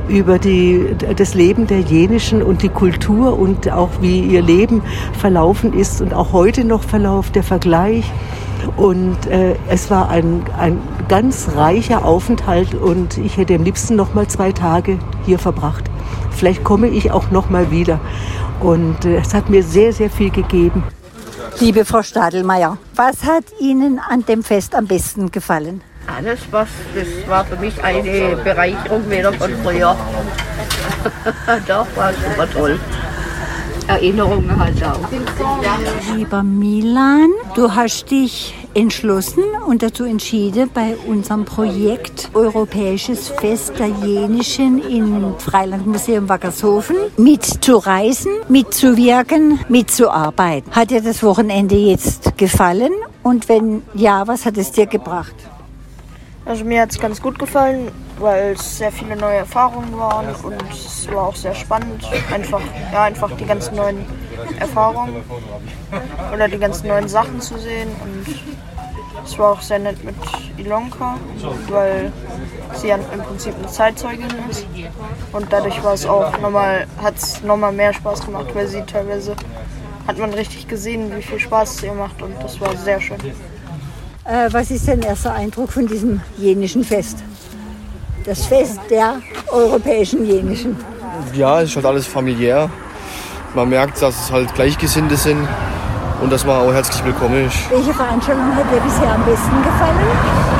über die, das Leben der Jenischen und die Kultur und auch wie ihr Leben verlaufen ist und auch heute noch verläuft, der Vergleich. Und äh, es war ein, ein ganz reicher Aufenthalt und ich hätte am liebsten noch mal zwei Tage hier verbracht. Vielleicht komme ich auch noch mal wieder. Und äh, es hat mir sehr, sehr viel gegeben. Liebe Frau Stadelmeier, was hat Ihnen an dem Fest am besten gefallen? Alles was, das war für mich eine Bereicherung wieder von früher. Doch, war super toll. Erinnerungen halt auch. Lieber Milan, du hast dich entschlossen und dazu entschieden, bei unserem Projekt Europäisches Fest der Jenischen im Freilandmuseum Wackershofen mitzureisen, mitzuwirken, mitzuarbeiten. Hat dir das Wochenende jetzt gefallen? Und wenn ja, was hat es dir gebracht? Also mir hat es ganz gut gefallen, weil es sehr viele neue Erfahrungen waren und es war auch sehr spannend. Einfach, ja, einfach die ganzen neuen Erfahrungen oder die ganzen neuen Sachen zu sehen. Und es war auch sehr nett mit Ilonka, weil sie ja im Prinzip eine Zeitzeugin ist. Und dadurch war es auch nochmal, hat es nochmal mehr Spaß gemacht, weil sie teilweise hat man richtig gesehen, wie viel Spaß es ihr macht und das war sehr schön. Äh, was ist dein erster Eindruck von diesem jenischen Fest? Das Fest der europäischen Jenischen. Ja, es ist halt alles familiär. Man merkt, dass es halt Gleichgesinnte sind und dass man auch herzlich willkommen. Welche Veranstaltung hat dir bisher am besten gefallen?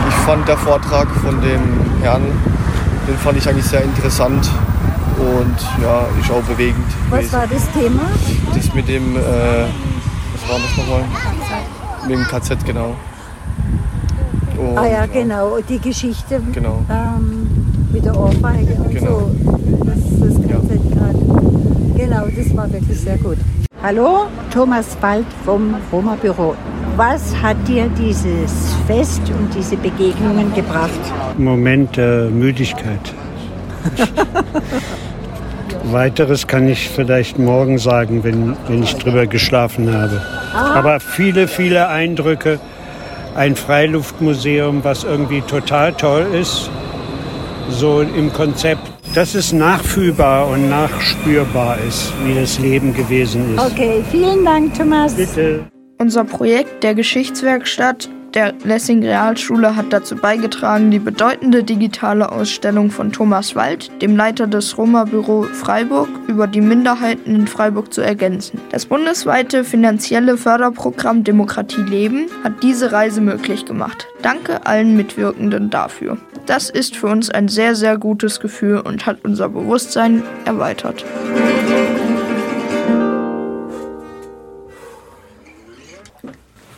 Ich fand der Vortrag von dem Herrn, den fand ich eigentlich sehr interessant und ja, ist auch bewegend. Was gewesen. war das Thema? Das mit dem, äh, was war das nochmal? Mit dem KZ, genau. Und, ah ja, genau. Die Geschichte Genau. ähm, mit der Ohrfeige und Genau. so. Das, das KZ gerade. Genau, das war wirklich sehr gut. Hallo, Thomas Wald vom Roma Büro. Was hat dir dieses Fest und diese Begegnungen gebracht? Moment der Müdigkeit. Weiteres kann ich vielleicht morgen sagen, wenn, wenn ich drüber geschlafen habe. Ah. Aber viele, viele Eindrücke. Ein Freiluftmuseum, was irgendwie total toll ist. So im Konzept, dass es nachfühlbar und nachspürbar ist, wie das Leben gewesen ist. Okay, vielen Dank, Thomas. Bitte. Unser Projekt der Geschichtswerkstatt der Lessing Realschule hat dazu beigetragen, die bedeutende digitale Ausstellung von Thomas Wald, dem Leiter des Roma-Büro Freiburg, über die Minderheiten in Freiburg zu ergänzen. Das bundesweite finanzielle Förderprogramm Demokratie Leben hat diese Reise möglich gemacht. Danke allen Mitwirkenden dafür. Das ist für uns ein sehr, sehr gutes Gefühl und hat unser Bewusstsein erweitert.